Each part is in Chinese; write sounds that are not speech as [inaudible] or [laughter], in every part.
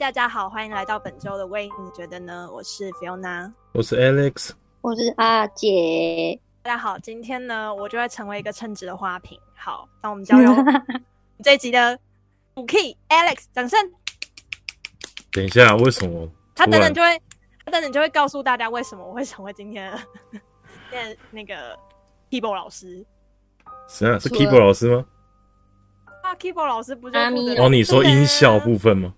大家好，欢迎来到本周的喂，你觉得呢？我是 Fiona，我是 Alex，我是阿杰。大家好，今天呢，我就会成为一个称职的花瓶。好，那我们交由 [laughs] 这一集的五 key Alex，掌声。等一下，为什么？他等等就会，他等等就会告诉大家为什么我会成为今天 [laughs] 的那那个 keyboard 老师。是啊，是 keyboard 老师吗？啊，keyboard 老师不就是哦？你说音效部分吗？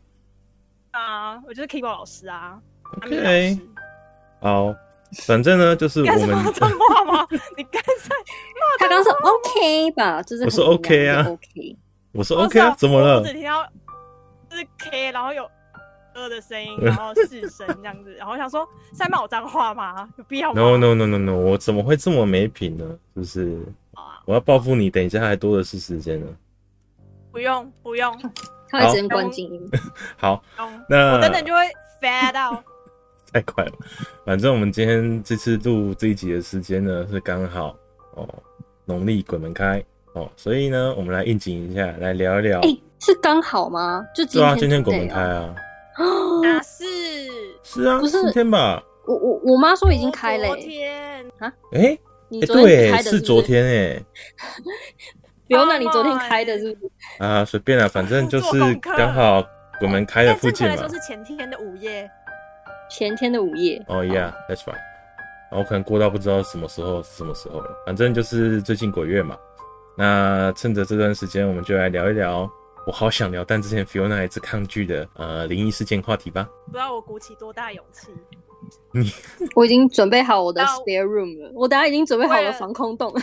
啊，我就是 keyboard 老师啊。OK，好，反正呢，就是我们脏话吗？[laughs] 你刚才他刚说 OK 吧？就是我说 OK 啊，OK，我说 OK 啊，怎么了？我只听到就是 K，然后有呃的声音，[laughs] 然后四声这样子，然后我想说在骂我脏话吗？有必要吗？No No No No No，我怎么会这么没品呢？就是我要报复你，等一下还多的是时间呢。不用不用。他会直接关静音。[laughs] 好，那我等等就会 fade out。[laughs] 太快了，反正我们今天这次录这一集的时间呢是刚好哦，农历鬼门开哦，所以呢，我们来应景一下，来聊一聊。哎、欸，是刚好吗？就今天、啊、今天鬼门开啊？啊是是啊，不是今天吧？我我我妈说已经开了、欸。昨天啊？哎、欸，你昨天开的是，是，是昨天哎、[laughs] 欸。不用，那你昨天开的是不是？啊，随便啊，[laughs] 反正就是刚好我们开的附近嘛。说是前天的午夜，前天的午夜。哦、oh,，Yeah，that's right。然后可能过到不知道什么时候是什么时候了，反正就是最近鬼月嘛。那趁着这段时间，我们就来聊一聊我好想聊，但之前 Fiona 一直抗拒的呃灵异事件话题吧。不知道我鼓起多大勇气。你，我已经准备好我的 spare room 了，我等下已经准备好我的防空洞了。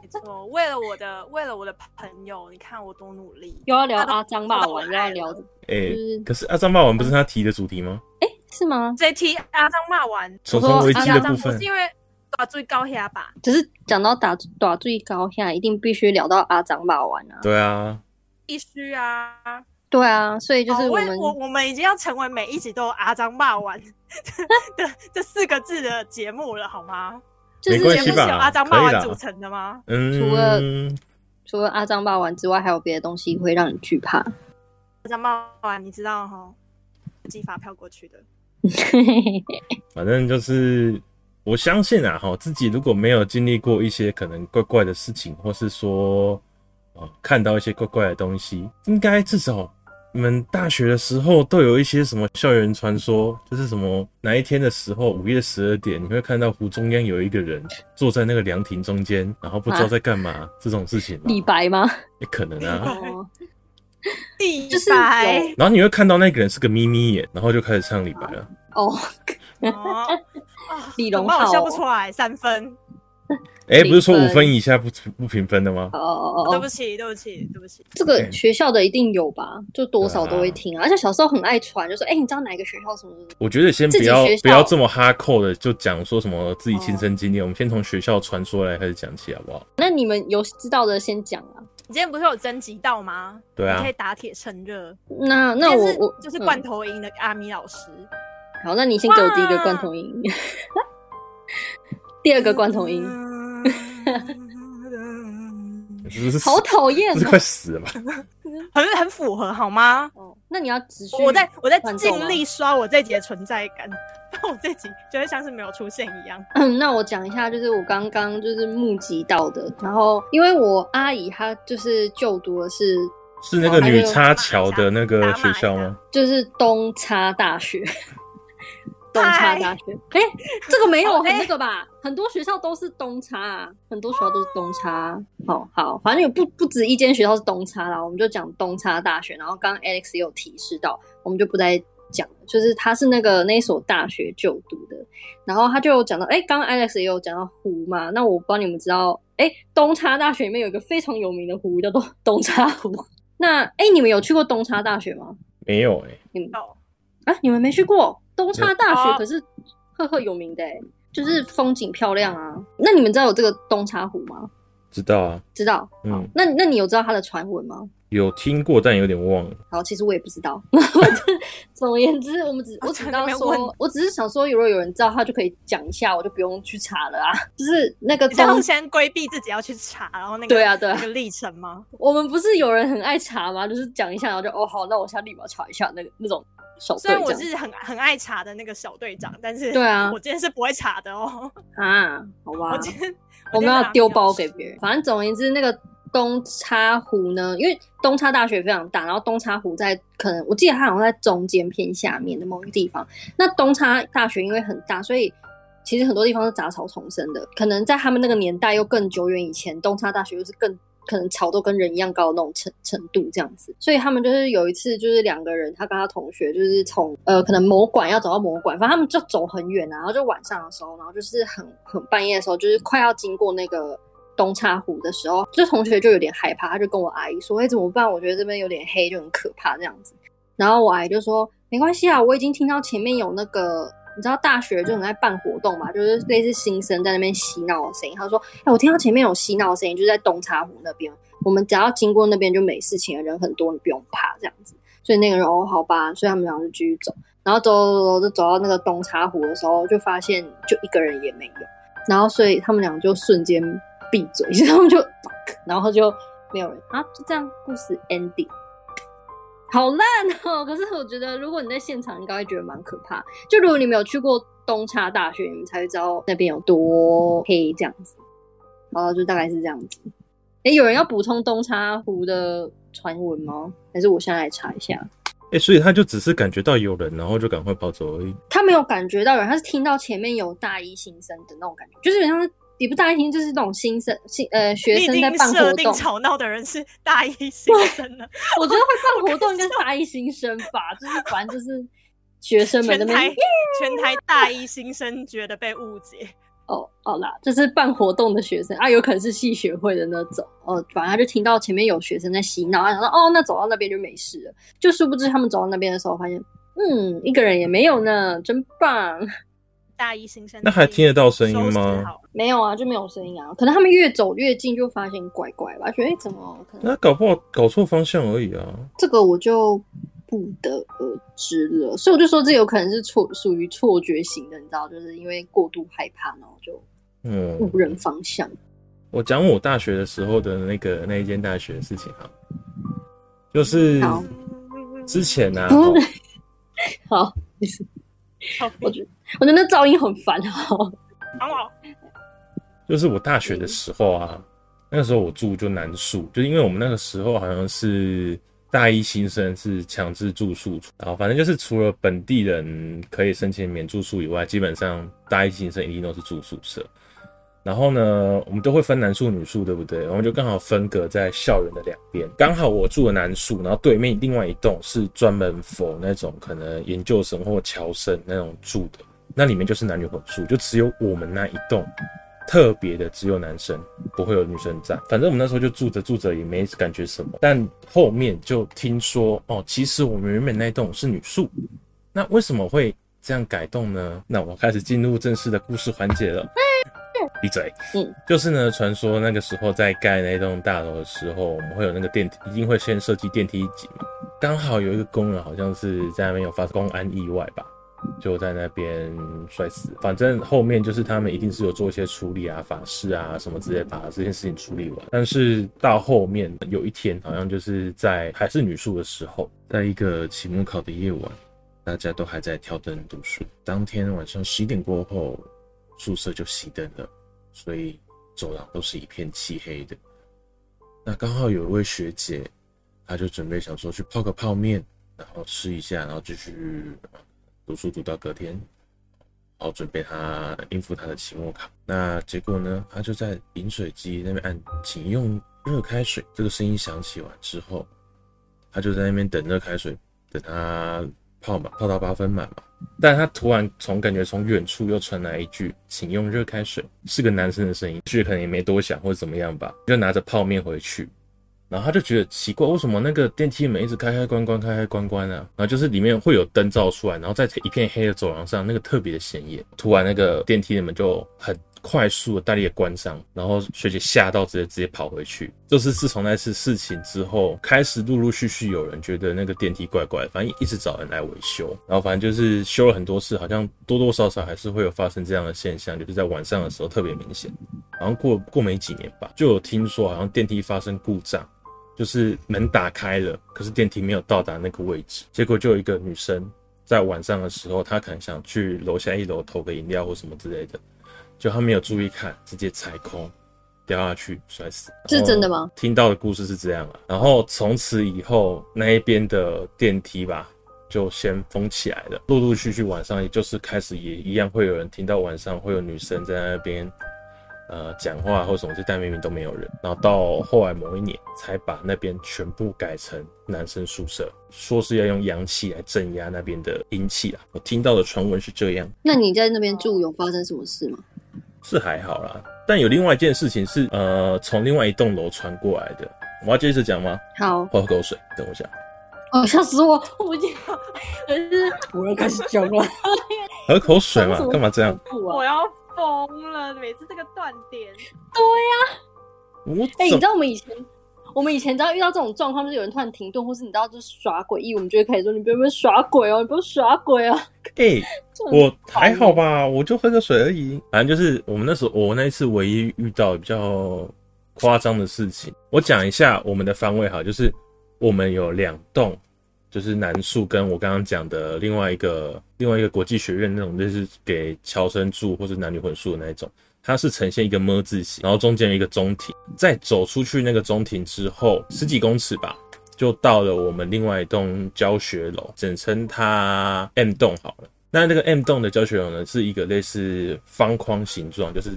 没错，为了我的，为了我的朋友，你看我多努力。又要聊阿张骂完，[laughs] 又要聊。哎、欸，可是阿张骂完不是他提的主题吗？哎、欸，是吗？谁提阿张骂完？重重危机的部分。是因为打最高下吧？只是讲到打打最高下，一定必须聊到阿张骂完啊。对啊，必须啊。对啊，所以就是我们、哦、我我们已经要成为每一集都有阿张骂完 [laughs] 的这四个字的节目了，好吗？没关系吧？是由阿张骂完组成的吗？嗯，除了除了阿张骂完之外，还有别的东西会让你惧怕。阿张骂完，你知道哈？寄发票过去的。[laughs] 反正就是我相信啊，哈，自己如果没有经历过一些可能怪怪的事情，或是说啊看到一些怪怪的东西，应该至少。你们大学的时候都有一些什么校园传说，就是什么哪一天的时候，午夜十二点，你会看到湖中央有一个人坐在那个凉亭中间，然后不知道在干嘛、啊、这种事情。李白吗？[laughs] 也可能啊。[laughs] 李白。然后你会看到那个人是个眯眯眼，然后就开始唱李白了。哦。李荣浩。[laughs] 我笑不出来，三分。哎、欸，不是说五分以下不不评分的吗？哦哦哦，对不起，对不起，对不起。这个学校的一定有吧？就多少都会听啊。而且小时候很爱传，就说：“哎、欸，你知道哪个学校什么？”我觉得先不要不要这么哈扣的，就讲说什么自己亲身经历。我们先从学校传说来开始讲起，好不好？那你们有知道的先讲啊。你今天不是有征集到吗？对啊，你可以打铁趁热。那那我我就是罐头音的阿米老师、嗯。好，那你先给我第一个罐头音，[laughs] 第二个罐头音。[laughs] 好讨厌、喔，这是快死了吧？很很符合好吗？哦，那你要持续。我在我在尽力刷我这集的存在感，但我这集就会像是没有出现一样。[laughs] 嗯，那我讲一下，就是我刚刚就是目击到的。然后，因为我阿姨她就是就读的是是那个女插桥的那个学校吗？就是东插大学。东差大学，哎、欸，这个没有很那个吧？很多学校都是东差啊，很多学校都是东差。好好，反正有不不止一间学校是东差啦，我们就讲东差大学。然后刚刚 Alex 也有提示到，我们就不再讲了，就是他是那个那所大学就读的。然后他就有讲到，哎、欸，刚刚 Alex 也有讲到湖嘛，那我不知道你们知道，哎、欸，东差大学里面有一个非常有名的湖叫做东差湖。那哎、欸，你们有去过东差大学吗？没有哎、欸，你们啊，你们没去过？东差大学可是赫赫有名的，欸，就是风景漂亮啊。那你们知道有这个东差湖吗？知道啊，知道。嗯，那那你有知道它的传闻吗？有听过，但有点忘了。好，其实我也不知道。[laughs] 总而言之，我们只我只知道说，我只是想说，如果有人知道，他就可以讲一下，我就不用去查了啊。[laughs] 就是那个东，先规避自己要去查，然后那个对啊对啊那个历程吗？我们不是有人很爱查吗？就是讲一下，然后就哦好，那我现在立马查一下那个那种。小队。虽然我是很很爱查的那个小队长，但是对啊，我今天是不会查的哦。[laughs] 啊，好吧，我今天我们要丢包给别人。反正总而言之，那个东叉湖呢，因为东叉大学非常大，然后东叉湖在可能我记得它好像在中间偏下面的某一个地方。那东叉大学因为很大，所以其实很多地方是杂草丛生的。可能在他们那个年代又更久远以前，东叉大学又是更。可能草都跟人一样高的那种程程度这样子，所以他们就是有一次，就是两个人，他跟他同学，就是从呃可能某馆要走到某馆，反正他们就走很远啊，然后就晚上的时候，然后就是很很半夜的时候，就是快要经过那个东岔湖的时候，就同学就有点害怕，他就跟我阿姨说：“哎，怎么办？我觉得这边有点黑，就很可怕这样子。”然后我阿姨就说：“没关系啊，我已经听到前面有那个。”你知道大学就很爱办活动嘛，就是类似新生在那边嬉闹的声音。他说：“哎、我听到前面有嬉闹的声音，就是在东茶湖那边。我们只要经过那边就没事情了，人很多，你不用怕这样子。”所以那个人哦，好吧，所以他们俩就继续走。然后走走走，就走到那个东茶湖的时候，就发现就一个人也没有。然后所以他们俩就瞬间闭嘴，[laughs] 然后就，然后就没有人啊，就这样，故事 ending。好烂哦！可是我觉得，如果你在现场，应该会觉得蛮可怕。就如果你没有去过东差大学，你们才会知道那边有多黑这样子。然后就大概是这样子。哎、欸，有人要补充东差湖的传闻吗？还是我现在来查一下？哎、欸，所以他就只是感觉到有人，然后就赶快跑走而已。他没有感觉到有人，他是听到前面有大一新生的那种感觉，就是好像是。也不大一听，就是那种新生新呃学生在办活动，吵闹的人是大一新生呢。我觉得会办活动应该是大一新生吧，就是反正就是学生们那边。全台大一新生觉得被误解。哦，好啦，就是办活动的学生啊，有可能是系学会的那种。哦，反正他就听到前面有学生在嬉闹，他想说哦，那走到那边就没事了。就殊不知他们走到那边的时候，发现嗯，一个人也没有呢，真棒。大一新生，那还听得到声音吗？没有啊，就没有声音啊。可能他们越走越近，就发现怪怪吧，觉得哎、欸，怎么可能？那搞不好搞错方向而已啊。这个我就不得而知了。所以我就说，这有可能是错，属于错觉型的，你知道，就是因为过度害怕，然后就嗯误认方向。我讲我大学的时候的那个那一间大学的事情啊，就是之前呢、啊，[laughs] 好，意思。我觉得，[laughs] 我觉得那噪音很烦哦。就是我大学的时候啊，那个时候我住就男宿，就是因为我们那个时候好像是大一新生是强制住宿，然后反正就是除了本地人可以申请免住宿以外，基本上大一新生一定都是住宿舍。然后呢，我们都会分男宿女宿，对不对？然后就刚好分隔在校园的两边。刚好我住的男宿，然后对面另外一栋是专门 for 那种可能研究生或侨生那种住的，那里面就是男女混宿，就只有我们那一栋特别的只有男生，不会有女生在。反正我们那时候就住着住着也没感觉什么，但后面就听说哦，其实我们原本那栋是女宿，那为什么会这样改动呢？那我开始进入正式的故事环节了。[laughs] 闭嘴。嗯，就是呢，传说那个时候在盖那栋大楼的时候，我们会有那个电梯，一定会先设计电梯井嘛。刚好有一个工人好像是在那边有发生公安意外吧，就在那边摔死。反正后面就是他们一定是有做一些处理啊、法事啊什么之类，把这件事情处理完。但是到后面有一天，好像就是在还是女宿的时候，在一个期末考的夜晚，大家都还在挑灯读书。当天晚上十一点过后。宿舍就熄灯了，所以走廊都是一片漆黑的。那刚好有一位学姐，她就准备想说去泡个泡面，然后吃一下，然后继续读书读到隔天，然后准备他应付他的期末考。那结果呢，他就在饮水机那边按“请用热开水”这个声音响起完之后，他就在那边等热开水，等他泡嘛，泡到八分满嘛。但他突然从感觉从远处又传来一句“请用热开水”，是个男生的声音，所以可能也没多想或者怎么样吧，就拿着泡面回去。然后他就觉得奇怪，为什么那个电梯门一直开开关关开开关关啊？然后就是里面会有灯照出来，然后在一片黑的走廊上，那个特别的显眼。突然那个电梯的门就很。快速的大力的关上，然后学姐吓到，直接直接跑回去。就是自从那次事情之后，开始陆陆续续有人觉得那个电梯怪怪，反正一直找人来维修。然后反正就是修了很多次，好像多多少少还是会有发生这样的现象，就是在晚上的时候特别明显。然后过过没几年吧，就有听说好像电梯发生故障，就是门打开了，可是电梯没有到达那个位置，结果就有一个女生在晚上的时候，她可能想去楼下一楼投个饮料或什么之类的，就她没有注意看，直接踩空掉下去摔死。这是真的吗？听到的故事是这样啊。然后从此以后，那一边的电梯吧，就先封起来了。陆陆续续晚上，也就是开始也一样会有人听到晚上会有女生在那边。呃，讲话或什么，但明明都没有人。然后到后来某一年，才把那边全部改成男生宿舍，说是要用阳气来镇压那边的阴气啊。我听到的传闻是这样。那你在那边住有发生什么事吗？是还好啦，但有另外一件事情是，呃，从另外一栋楼传过来的。我要接着讲吗？好，喝口水，等我一下。哦，吓死我！我已经，我要开始讲了。喝口水嘛，干嘛这样？我要。疯了！每次这个断点，对呀、啊。哎、欸，你知道我们以前，我们以前只要遇到这种状况，就是有人突然停顿，或是你知道就是耍诡异，我们就会开始说：“你不要不要耍鬼哦，你不要耍鬼哦。欸”哎，[laughs] 我还好吧，我就喝个水而已。反正就是我们那时候，我那一次唯一遇到比较夸张的事情，我讲一下我们的方位哈，就是我们有两栋。就是南树跟我刚刚讲的另外一个另外一个国际学院那种，就是给侨生住或是男女混宿的那一种，它是呈现一个 ㄇ 字形，然后中间一个中庭，在走出去那个中庭之后十几公尺吧，就到了我们另外一栋教学楼，简称它 M 栋好了。那那个 M 栋的教学楼呢，是一个类似方框形状，就是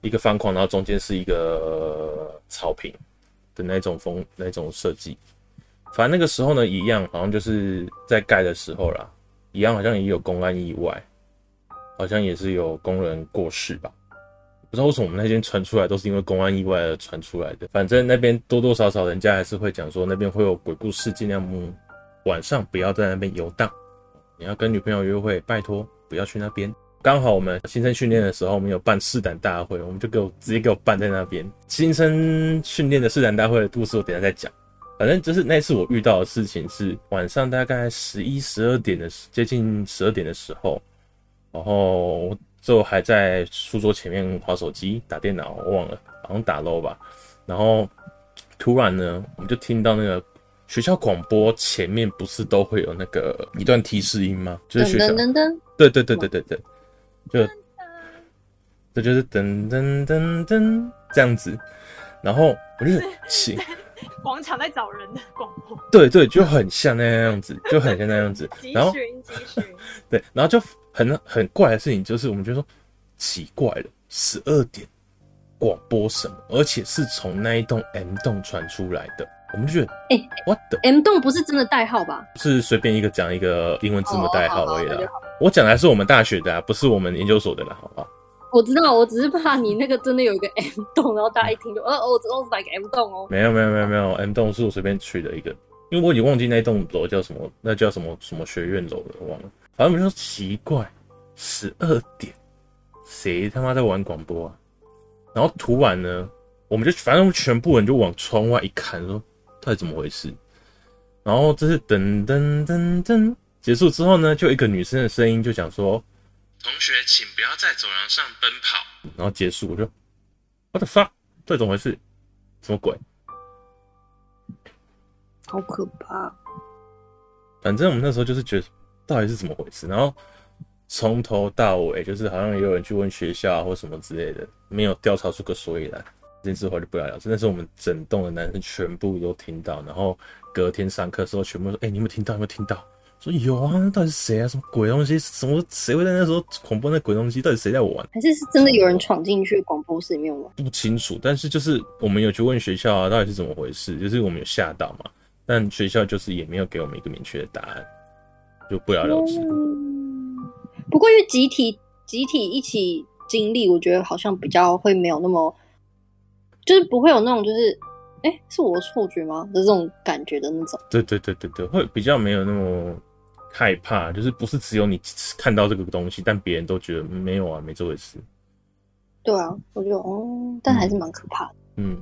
一个方框，然后中间是一个草坪的那种风那种设计。反正那个时候呢，一样好像就是在盖的时候啦，一样好像也有公安意外，好像也是有工人过世吧。不知道为什么我们那边传出来都是因为公安意外而传出来的。反正那边多多少少人家还是会讲说那边会有鬼故事，尽量晚上不要在那边游荡。你要跟女朋友约会，拜托不要去那边。刚好我们新生训练的时候，我们有办试胆大会，我们就给我直接给我办在那边。新生训练的试胆大会的故事，我等下再讲。反正就是那次我遇到的事情是晚上大概十一十二点的接近十二点的时候，然后就还在书桌前面划手机打电脑，我忘了好像打 LOL 吧。然后突然呢，我们就听到那个学校广播前面不是都会有那个一段提示音吗？[laughs] 就是学校，噔噔噔，对对对对对对，就这就是噔噔噔噔这样子。然后我就起。[laughs] [laughs] [laughs] 广场在找人的广播，对对，就很像那样子，[laughs] 就很像那样子。然后，对，然后就很很怪的事情就是，我们就说奇怪了，十二点广播什么，而且是从那一栋 M 栋传出来的，我们就觉得，哎、欸、，What the M 栋不是真的代号吧？是随便一个讲一个英文字母代号而已啦。我讲的还是我们大学的啊，不是我们研究所的啦，好不好？我知道，我只是怕你那个真的有一个 [laughs] M 洞，然后大家一听就，呃、哦，我知道是哪个 M 洞哦。没有没有没有没有，M 洞是我随便取的一个，因为我已经忘记那栋楼叫什么，那叫什么什么学院楼了，忘了。反正我们说奇怪，十二点，谁他妈在玩广播啊？然后突然呢，我们就反正全部人就往窗外一看，说到底怎么回事？然后这是噔噔噔噔结束之后呢，就一个女生的声音就讲说。同学，请不要在走廊上奔跑。然后结束，我就，What the fuck？这怎么回事？什么鬼？好可怕！反正我们那时候就是觉得，到底是怎么回事？然后从头到尾，就是好像也有人去问学校啊，或什么之类的，没有调查出个所以然。这件事后就不了了之。那是我们整栋的男生全部都听到，然后隔天上课的时候，全部说：“哎、欸，你有没有听到？有没有听到？”说有啊，那到底是谁啊？什么鬼东西？什么谁会在那时候广播那鬼东西？到底谁在玩？还是是真的有人闯进去广播室里面玩？不清楚，但是就是我们有去问学校啊，到底是怎么回事？就是我们有吓到嘛，但学校就是也没有给我们一个明确的答案，就不了了之。嗯，不过因为集体集体一起经历，我觉得好像比较会没有那么，就是不会有那种就是。哎、欸，是我的错觉吗？的这种感觉的那种。对对对对对，会比较没有那么害怕，就是不是只有你看到这个东西，但别人都觉得没有啊，没这回事。对啊，我觉得哦，但还是蛮可怕的。嗯，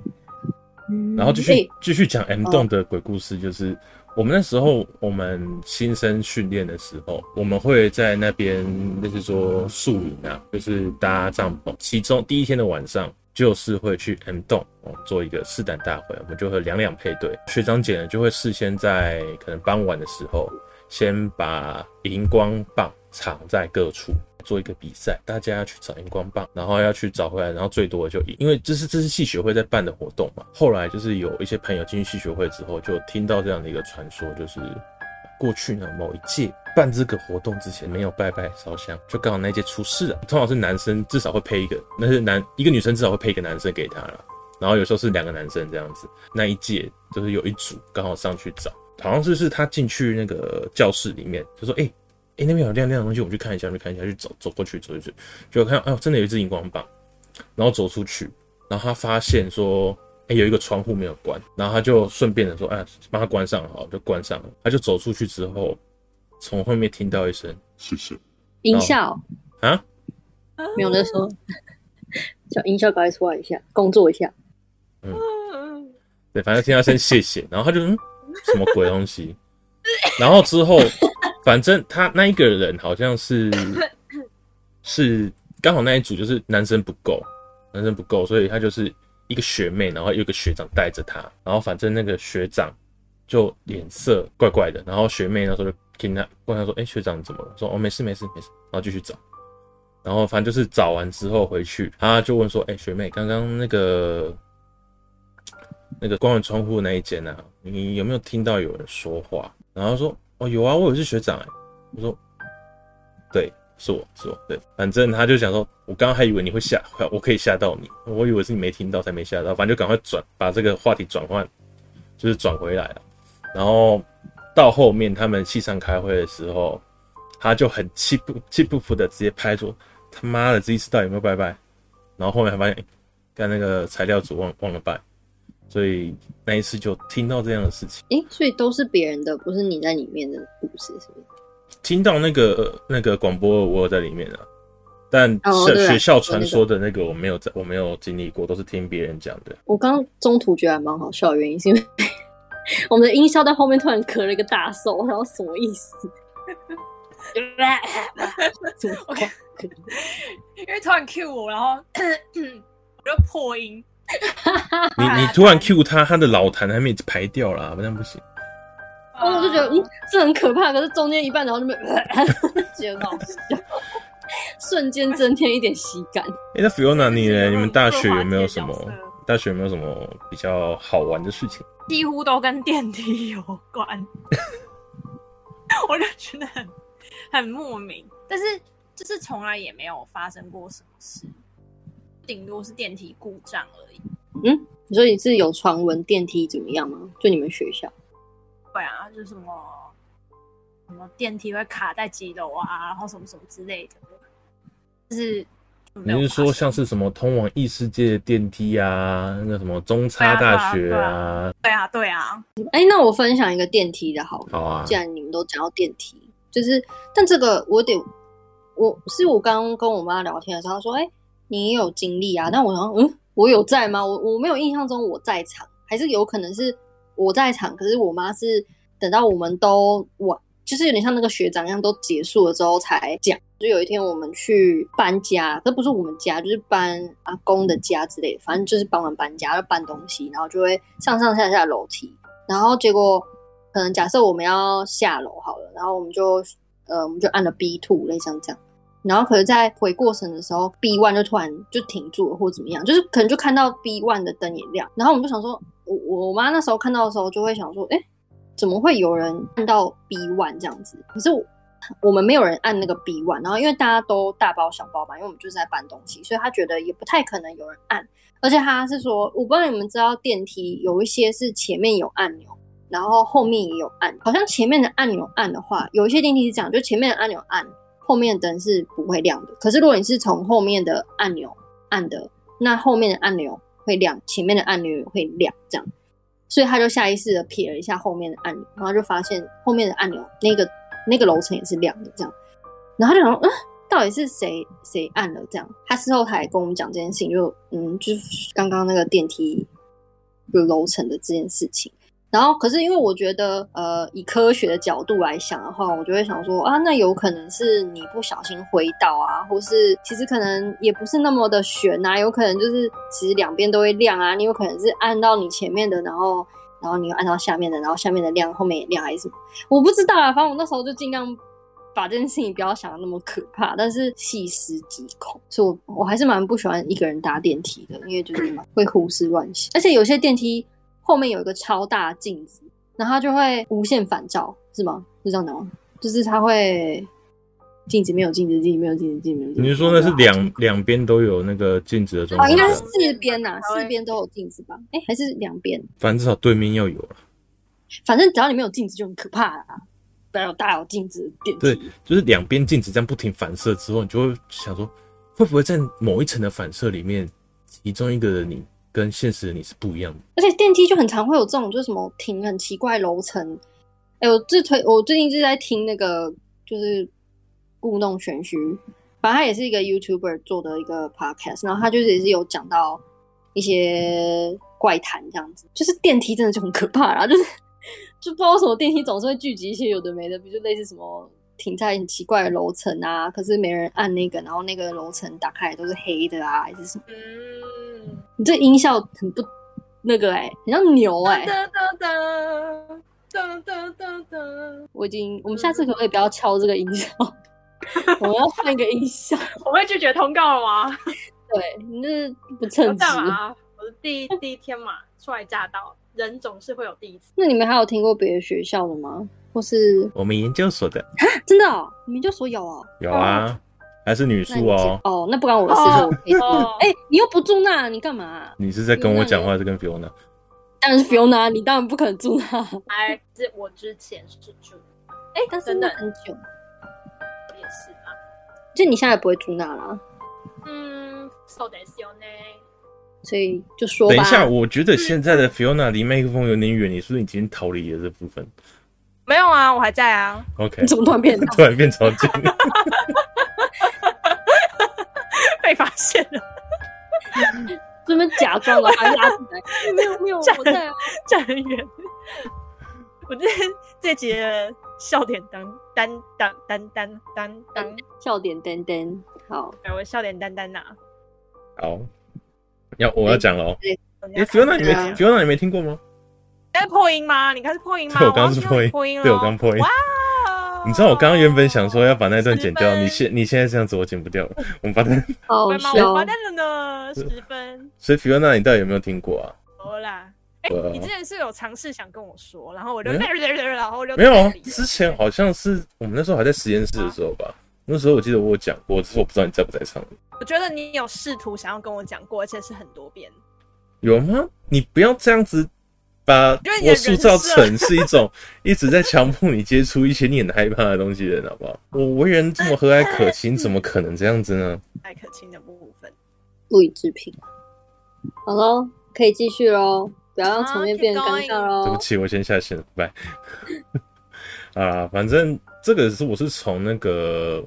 嗯，然后继续继续讲 M 栋的鬼故事，就是我们那时候我们新生训练的时候，我们会在那边，就是说宿营啊，就是搭帐篷。其中第一天的晚上。就是会去 M 栋哦，做一个试胆大会，我们就会两两配对。学长姐呢就会事先在可能傍晚的时候，先把荧光棒藏在各处，做一个比赛，大家要去找荧光棒，然后要去找回来，然后最多的就赢，因为这是这是系学会在办的活动嘛。后来就是有一些朋友进去系学会之后，就听到这样的一个传说，就是过去呢某一届办这个活动之前没有拜拜烧香，就刚好那一届出事了。通常是男生至少会配一个，那是男一个女生至少会配一个男生给他了。然后有时候是两个男生这样子，那一届就是有一组刚好上去找，好像就是他进去那个教室里面，就说：“哎、欸，哎、欸、那边有亮亮的东西，我们去看一下，去看一下，去走走过去，走过去，就看到，哎呦，真的有一支荧光棒。然后走出去，然后他发现说，哎、欸，有一个窗户没有关，然后他就顺便的说，哎，帮他关上好，就关上了。他就走出去之后，从后面听到一声谢谢音效啊，没有在说，叫音效赶快出来一下，工作一下。”嗯，对，反正听到声谢谢，然后他就嗯，什么鬼东西，[laughs] 然后之后，反正他那一个人好像是是刚好那一组就是男生不够，男生不够，所以他就是一个学妹，然后有个学长带着他，然后反正那个学长就脸色怪怪的，然后学妹那时候就听他问他说，哎、学长怎么了？说哦，没事没事没事，然后继续找，然后反正就是找完之后回去，他就问说，哎、学妹，刚刚那个。那个关完窗户那一间啊，你有没有听到有人说话？然后说哦有啊，我以为是学长哎。我说对，是我是我对，反正他就想说，我刚刚还以为你会吓，我可以吓到你，我以为是你没听到才没吓到，反正就赶快转把这个话题转换，就是转回来了。然后到后面他们系上开会的时候，他就很气不气不服的直接拍桌，他妈的这一次到底有没有拜拜？然后后面还发现，干那个材料组忘忘了拜。所以那一次就听到这样的事情，诶、欸，所以都是别人的，不是你在里面的故事，是不是？听到那个那个广播，我有在里面啊，但学学校传说的那个我没有在，我没有经历过，都是听别人讲的。我刚刚中途觉得还蛮好笑的原因是因为 [laughs] 我们的音效在后面突然咳了一个大嗽，然后什么意思？[laughs] [laughs] 因为突然 Q 我，然后 [coughs] 我就破音。你你突然 Q 他，他的老痰还没排掉啦，那不行。我就觉得嗯，这很可怕。可是中间一半，然后就没，[laughs] 觉得好笑，瞬间增添一点喜感。哎、欸，那 Fiona 你呢？你们大学有没有什么？大学有没有什么比较好玩的事情？几乎都跟电梯有关，[laughs] 我就觉得很很莫名。但是就是从来也没有发生过什么事。顶多是电梯故障而已。嗯，你说你是有传闻电梯怎么样吗？就你们学校？对啊，就是什么什么电梯会卡在几楼啊，然后什么什么之类的。就是你是说像是什么通往异世界的电梯啊？那个什么中差大学啊？对啊，对啊。哎、欸，那我分享一个电梯的好了。好啊。既然你们都讲到电梯，就是，但这个我得，我是我刚刚跟我妈聊天的时候，她说，哎、欸。你也有经历啊？但我想，嗯，我有在吗？我我没有印象中我在场，还是有可能是我在场。可是我妈是等到我们都完，就是有点像那个学长一样，都结束了之后才讲。就有一天我们去搬家，这不是我们家，就是搬阿公的家之类的，反正就是帮忙搬家，要搬东西，然后就会上上下下楼梯。然后结果可能假设我们要下楼好了，然后我们就呃我们就按了 B two，类像这样。然后可是，在回过神的时候，B one 就突然就停住了，或者怎么样，就是可能就看到 B one 的灯也亮。然后我们就想说，我我妈那时候看到的时候，就会想说，哎，怎么会有人按到 B one 这样子？可是我，我们没有人按那个 B one。然后因为大家都大包小包嘛，因为我们就是在搬东西，所以他觉得也不太可能有人按。而且他是说，我不知道你们知道电梯有一些是前面有按钮，然后后面也有按。好像前面的按钮按的话，有一些电梯是这样，就前面的按钮按。后面灯是不会亮的，可是如果你是从后面的按钮按的，那后面的按钮会亮，前面的按钮也会亮，这样，所以他就下意识的瞥了一下后面的按钮，然后就发现后面的按钮那个那个楼层也是亮的，这样，然后就想说，嗯，到底是谁谁按了这样？他事后他还跟我们讲这件事情，就嗯，就是刚刚那个电梯有楼层的这件事情。然后，可是因为我觉得，呃，以科学的角度来想的话，我就会想说啊，那有可能是你不小心挥到啊，或是其实可能也不是那么的悬啊，有可能就是其实两边都会亮啊，你有可能是按到你前面的，然后然后你又按到下面的，然后下面的亮，后面也亮还是什么？我不知道啊，反正我那时候就尽量把这件事情不要想的那么可怕，但是细思极恐，所以我我还是蛮不喜欢一个人搭电梯的，因为就是会胡思乱想，而且有些电梯后面有一个超大镜子，然后它就会无限反照，是吗？是这样的吗？就是它会。镜子没有镜子，镜子没有镜子，镜子没有镜子。你是说那是两两边都有那个镜子的状况？哦，应该是四边呐，四边都有镜子吧？哎，还是两边？反正至少对面要有了。反正只要你没有镜子就很可怕啊！不要有大有镜子的电梯。对，就是两边镜子这样不停反射之后，你就会想说，会不会在某一层的反射里面，其中一个的你跟现实的你是不一样的？而且电梯就很常会有这种，就是什么停很奇怪楼层。哎，我最推，我最近一直在听那个，就是。故弄玄虚，反正他也是一个 YouTuber 做的一个 Podcast，然后他就是也是有讲到一些怪谈这样子，就是电梯真的就很可怕啦，就是就不知道为什么电梯总是会聚集一些有的没的，比如类似什么停在很奇怪的楼层啊，可是没人按那个，然后那个楼层打开来都是黑的啊，还是什么？嗯，你这音效很不那个哎、欸，很像牛哎、欸。我已经，我们下次可不可以不要敲这个音效？[laughs] 我要换一个音效，[laughs] 我会拒绝通告了吗？[laughs] 对，你这不称职啊！我是第一第一天嘛，初来乍到，人总是会有第一次。那你们还有听过别的学校的吗？或是我们研究所的？真的哦，研究所有哦，有啊，还是女宿哦。哦，那不关我的事。哦，哎，你又不住那，你干嘛？你是在跟我讲话，还是跟 Fiona？当然是 Fiona，你当然不可能住那。哎，这我之前是住，哎，但是那很久。是吧？就你现在也不会住那了。嗯，そうですよね。所以就说吧。等一下，我觉得现在的 Fiona 离麦克风有点远，你是不是已经逃离了这部分？没有啊，我还在啊。OK。你怎么突然变？突[laughs] 然变超近。 被发现了。[laughs] 这边假装了，还拉进来。没有没有，我在啊，站很远。我这这节。笑点当当当当当当当，笑点噔噔，好，我笑点丹丹呐。好，要我要讲了哦。哎，Fiona 你没 Fiona 你没听过吗？哎破音吗？你开始破音吗？对，我刚刚是破音，对，我刚破音。哇！你知道我刚刚原本想说要把那段剪掉，你现你现在这样子我剪不掉了。我们把 [laughs] 它好笑，完蛋了呢，十分。所以 Fiona 你到底有没有听过啊？有啦。哎，你之前是有尝试想跟我说，然后我就，[laughs] 然后就没有啊。之前好像是我们那时候还在实验室的时候吧，那时候我记得我有讲过，只是我不知道你在不在场。我觉得你有试图想要跟我讲过，而且是很多遍。有吗？你不要这样子把我塑造成是一种一直在强迫你接触一些你很害怕的东西的人，好不好？我为人这么和蔼可亲，怎么可能这样子呢？和蔼可亲的部分，不予置评。好喽，可以继续喽。不要让场面变得尴尬喽！对不起，我先下线了，拜。啊，反正这个是我是从那个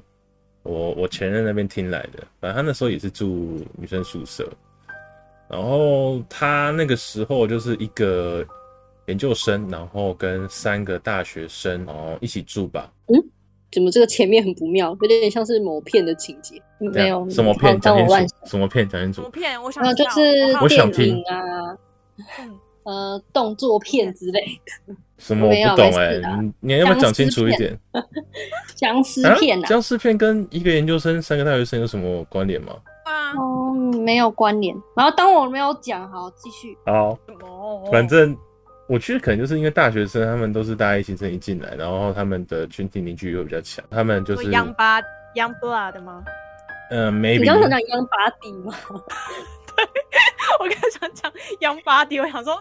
我我前任那边听来的，反正他那时候也是住女生宿舍，然后他那个时候就是一个研究生，然后跟三个大学生然后一起住吧。嗯，怎么这个前面很不妙，有点像是某片的情节？没有什么片？讲清楚，什么片？讲清楚。什么片？我想就是电影啊。呃，动作片之类的，什么我不懂哎、欸，你你要不要讲清楚一点？僵尸片啊，僵尸片跟一个研究生、三个大学生有什么关联吗？啊，哦，没有关联。然后当我没有讲，好，继续。好，反正我觉得可能就是因为大学生他们都是大一新生一进来，然后他们的群体凝聚力会比较强，他们就是 Young Blood Young Blood 吗？嗯，maybe。你刚刚想讲 Young Body 吗？[laughs] 我刚想讲 Young Body，我想说，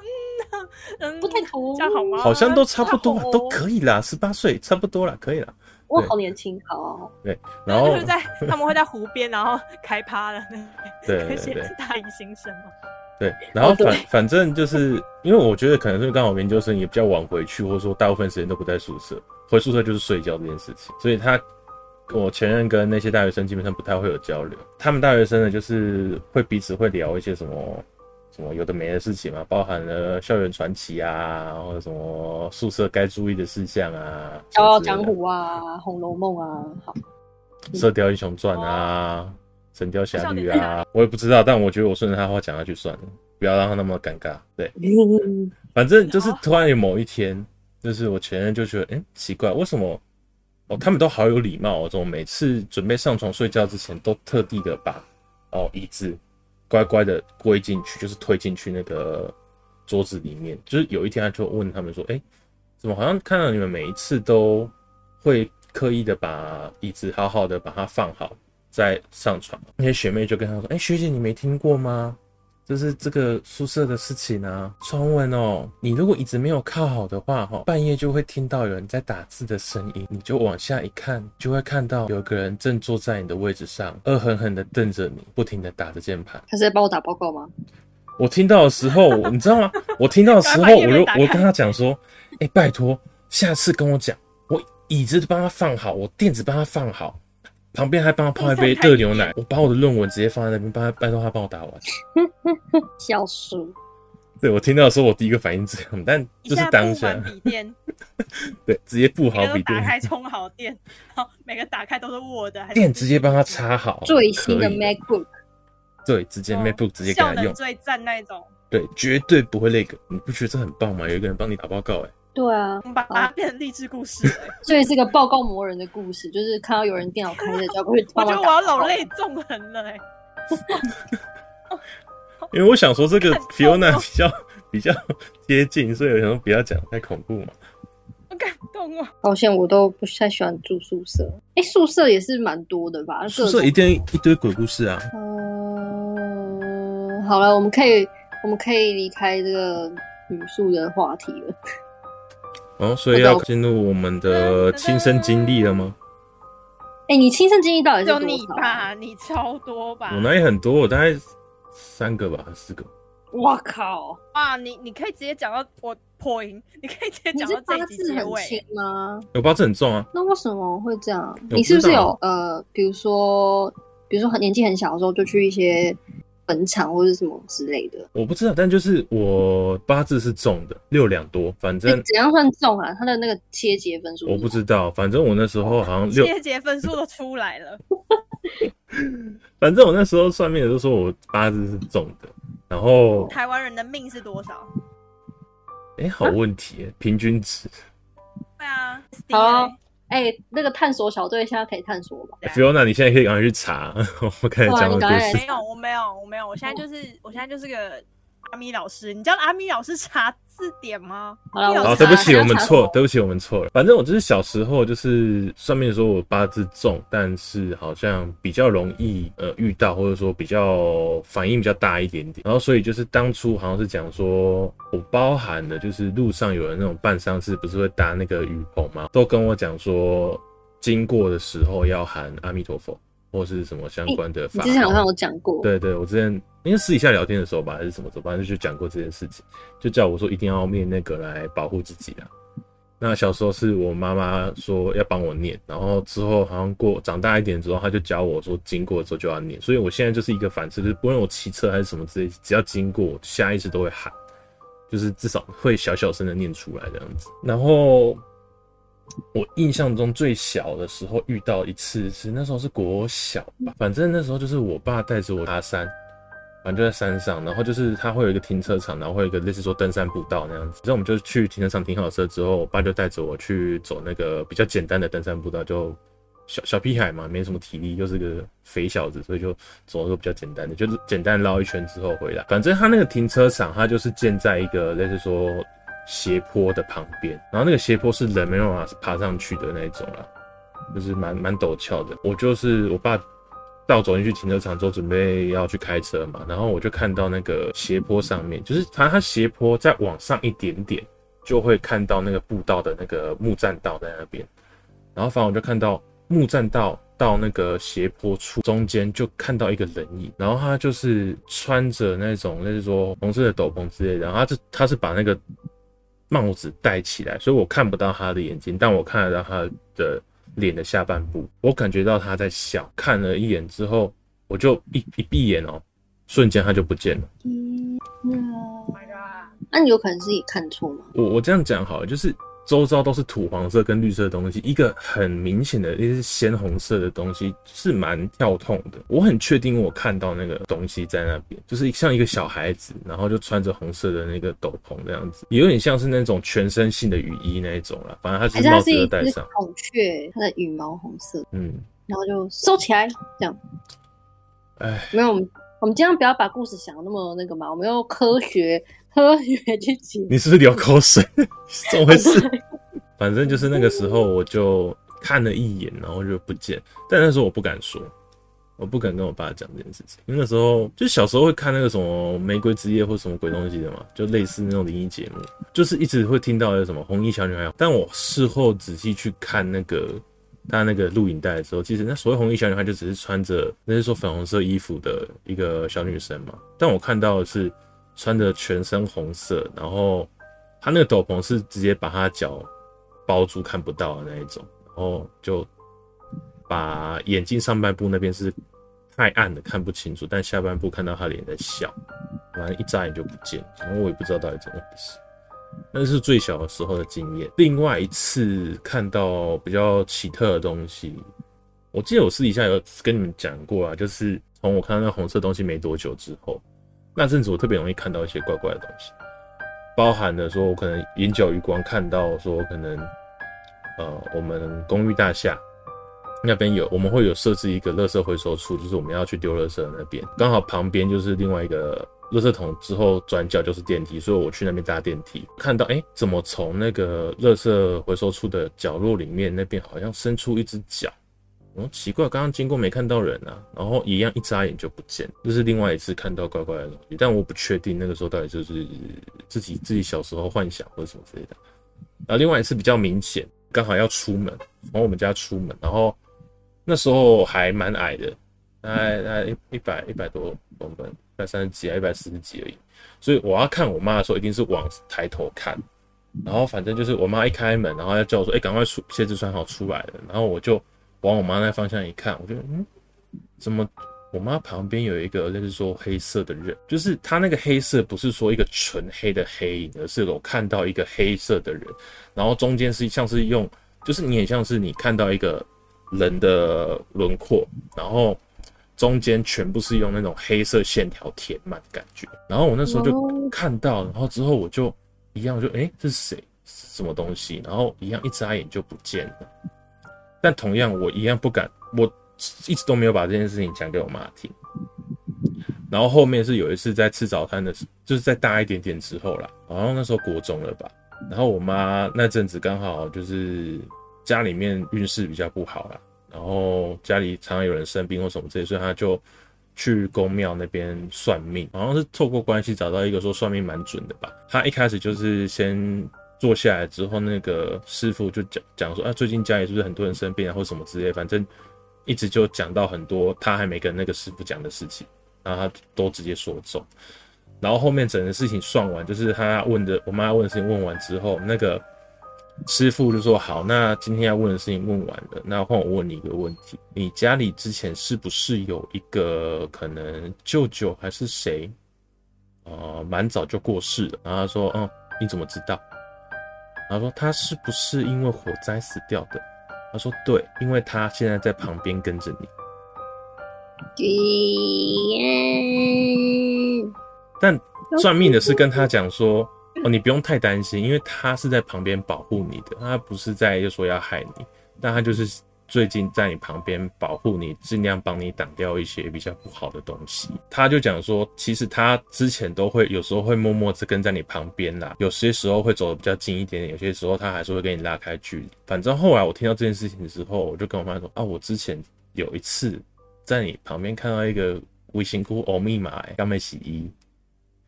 嗯嗯，不太同，这样好吗？好像都差不多，都可以啦，十八岁差不多了，可以了。我好年轻，好。对，然后就是在他们会在湖边，然后开趴了，对 [laughs] 对对，大一新生嘛。对，然后反反正就是因为我觉得可能是刚好研究生也比较晚回去，或者说大部分时间都不在宿舍，回宿舍就是睡觉这件事情，所以他。我前任跟那些大学生基本上不太会有交流，他们大学生呢，就是会彼此会聊一些什么什么有的没的事情嘛，包含了校园传奇啊，或者什么宿舍该注意的事项啊，笑傲江湖啊，红楼梦啊，好，射雕英雄传啊，神雕侠侣啊，[laughs] 我也不知道，但我觉得我顺着他话讲下去算了，不要让他那么尴尬，对。反正就是突然有某一天，就是我前任就觉得，哎、欸，奇怪，为什么哦，他们都好有礼貌哦，怎么每次准备上床睡觉之前，都特地的把哦椅子乖乖的归进去，就是推进去那个桌子里面。就是有一天，他就问他们说，哎、怎么好像看到你们每一次都会刻意的把椅子好好的把它放好再上床？那些学妹就跟他说，哎、学姐，你没听过吗？就是这个宿舍的事情啊，传闻哦，你如果椅子没有靠好的话，哈，半夜就会听到有人在打字的声音，你就往下一看，就会看到有个人正坐在你的位置上，恶狠狠地瞪着你，不停地打着键盘。他是在帮我打报告吗？我听到的时候，你知道吗？我听到的时候，[laughs] 我就我跟他讲说，哎、欸，拜托，下次跟我讲，我椅子帮他放好，我垫子帮他放好。旁边还帮他泡一杯热牛奶，我把我的论文直接放在那边，帮他拜托他帮我打完。[laughs] 笑死！对，我听到的时候，我第一个反应这样，但就是当下。笔电。[laughs] 对，直接布好笔电，打开充好电，好，每个打开都是 Word，电直接帮他插好。最新的 MacBook。对，直接 MacBook 直接给他用。最赞那种。对，绝对不会那个，你不觉得这很棒吗？有一个人帮你打报告，哎。对啊，我们把它变成励志故事，[laughs] 所以是个报告魔人的故事，就是看到有人电脑开着，就会我觉得我要老泪纵横了哎。[laughs] 因为我想说这个 Fiona 比较比较接近，所以我想说不要讲太恐怖嘛。好感动啊！好像我都不太喜欢住宿舍，哎、欸，宿舍也是蛮多的吧？宿舍一定一堆鬼故事啊。嗯，好了，我们可以我们可以离开这个语宿的话题了。哦，所以要进入我们的亲身经历了吗？哎、欸，你亲身经历到底是多少？就你吧，你超多吧？我那也很多，我大概三个吧，四个。我靠！啊，你你可以直接讲到我破音，[laughs] 你可以直接讲到这集结尾吗？有八字很重啊。那为什么会这样？你是不是有呃，比如说，比如说很年纪很小的时候就去一些。坟场或者什么之类的，我不知道，但就是我八字是重的，六两多，反正怎样算重啊？他的那个切结分数，我不知道，反正我那时候好像六切结分数都出来了。[laughs] 反正我那时候算命的都说我八字是重的，然后 [laughs] 台湾人的命是多少？哎、欸，好问题、平均值。对啊，好。哎、欸，那个探索小队现在可以探索吧？Fiona，你现在可以赶快去查。[laughs] 我开始讲故事。没有，我没有，我没有。我现在就是，我现在就是个阿咪老师。你叫阿咪老师查字典吗？好了，好，对不起，我们错，对不起，我们错了。反正我就是小时候就是算命说我八字重，但是好像比较容易呃遇到，或者说比较反应比较大一点点。然后所以就是当初好像是讲说我包含的就是路上有人那种办丧事不是会搭那个雨棚吗？都跟我讲说经过的时候要喊阿弥陀佛。或是什么相关的法，之前好像有讲过。对对，我之前因为私底下聊天的时候吧，还是什么时候，反正就讲过这件事情，就叫我说一定要念那个来保护自己啊。那小时候是我妈妈说要帮我念，然后之后好像过长大一点之后，她就教我说经过的时候就要念，所以我现在就是一个反射，就是不论我骑车还是什么之类，只要经过，下意识都会喊，就是至少会小小声的念出来这样子，然后。我印象中最小的时候遇到一次是那时候是国小吧，反正那时候就是我爸带着我爬山，反正就在山上，然后就是他会有一个停车场，然后会有一个类似说登山步道那样子，所以我们就去停车场停好车之后，我爸就带着我去走那个比较简单的登山步道，就小小屁孩嘛，没什么体力，又是个肥小子，所以就走的都比较简单的，就是简单绕一圈之后回来。反正他那个停车场，他就是建在一个类似说。斜坡的旁边，然后那个斜坡是人没办法爬上去的那种啊，就是蛮蛮陡峭的。我就是我爸到走进去停车场之后，准备要去开车嘛，然后我就看到那个斜坡上面，就是它它斜坡再往上一点点，就会看到那个步道的那个木栈道在那边。然后反正我就看到木栈道到那个斜坡处中间，就看到一个人影，然后他就是穿着那种类似说红色的斗篷之类的，然后他是他是把那个。帽子戴起来，所以我看不到他的眼睛，但我看得到他的脸的下半部。我感觉到他在笑，看了一眼之后，我就一一闭眼哦、喔，瞬间他就不见了。嗯，那、啊、你有可能是你看错吗？我我这样讲好了，就是周遭都是土黄色跟绿色的东西，一个很明显的一个是鲜红色的东西，是蛮跳痛的。我很确定我看到那个东西在那边，就是像一个小孩子，然后就穿着红色的那个斗篷这样子，也有点像是那种全身性的雨衣那一种了。反正它是帽子都戴上。孔雀，它的羽毛红色，嗯，然后就收起来这样。哎，没有，我们我们尽量不要把故事想的那么那个嘛，我们要科学。科学去解，你是不是流口水？怎么回事？反正就是那个时候，我就看了一眼，然后就不见。但那时候我不敢说，我不敢跟我爸讲这件事情，因为那时候就小时候会看那个什么《玫瑰之夜》或什么鬼东西的嘛，就类似那种灵异节目，就是一直会听到有什么红衣小女孩。但我事后仔细去看那个他那个录影带的时候，其实那所谓红衣小女孩就只是穿着那是说粉红色衣服的一个小女生嘛。但我看到的是。穿着全身红色，然后他那个斗篷是直接把他脚包住看不到的那一种，然后就把眼睛上半部那边是太暗的看不清楚，但下半部看到他脸在笑，完了一眨眼就不见，然后我也不知道到底怎么回事。那是最小的时候的经验。另外一次看到比较奇特的东西，我记得我私底下有跟你们讲过啊，就是从我看到那红色东西没多久之后。那阵子我特别容易看到一些怪怪的东西，包含了说，我可能眼角余光看到说，可能呃，我们公寓大厦那边有，我们会有设置一个垃圾回收处，就是我们要去丢垃圾的那边，刚好旁边就是另外一个垃圾桶，之后转角就是电梯，所以我去那边搭电梯，看到哎、怎么从那个垃圾回收处的角落里面那边好像伸出一只脚。哦，奇怪，刚刚经过没看到人啊，然后一样一眨眼就不见，这是另外一次看到怪怪的东西，但我不确定那个时候到底就是自己自己小时候幻想或者什么之类的。然后另外一次比较明显，刚好要出门，从我们家出门，然后那时候还蛮矮的，大概大概一一百一百多公分，一百三十几啊，一百四十几而已，所以我要看我妈的时候，一定是往抬头看，然后反正就是我妈一开门，然后要叫我说，哎，赶快出鞋子穿好出来了，然后我就。往我妈那方向一看，我觉得嗯，怎么我妈旁边有一个就是说黑色的人，就是他那个黑色不是说一个纯黑的黑影，而是我看到一个黑色的人，然后中间是像是用，就是你也像是你看到一个人的轮廓，然后中间全部是用那种黑色线条填满的感觉。然后我那时候就看到，然后之后我就一样就哎，这是谁？什么东西？然后一样一眨眼就不见了。但同样，我一样不敢，我一直都没有把这件事情讲给我妈听。然后后面是有一次在吃早餐的时候，就是在大一点点之后啦，好像那时候国中了吧。然后我妈那阵子刚好就是家里面运势比较不好啦，然后家里常常有人生病或什么这些，所以她就去公庙那边算命，好像是透过关系找到一个说算命蛮准的吧。她一开始就是先。坐下来之后，那个师傅就讲讲说啊，最近家里是不是很多人生病啊，或什么之类，反正一直就讲到很多他还没跟那个师傅讲的事情，然后他都直接说中。然后后面整个事情算完，就是他问的我妈问的事情问完之后，那个师傅就说好，那今天要问的事情问完了，那换我问你一个问题，你家里之前是不是有一个可能舅舅还是谁，呃，蛮早就过世了？然后他说，嗯，你怎么知道？他说：“他是不是因为火灾死掉的？”他说：“对，因为他现在在旁边跟着你。”但算命的是跟他讲说：“哦，你不用太担心，因为他是在旁边保护你的，他不是在就说要害你，但他就是。”最近在你旁边保护你，尽量帮你挡掉一些比较不好的东西。他就讲说，其实他之前都会有时候会默默地跟在你旁边啦，有些时候会走得比较近一点点，有些时候他还是会跟你拉开距离。反正后来我听到这件事情的时候，我就跟我妈说啊，我之前有一次在你旁边看到一个微信姑欧密码，刚没洗衣，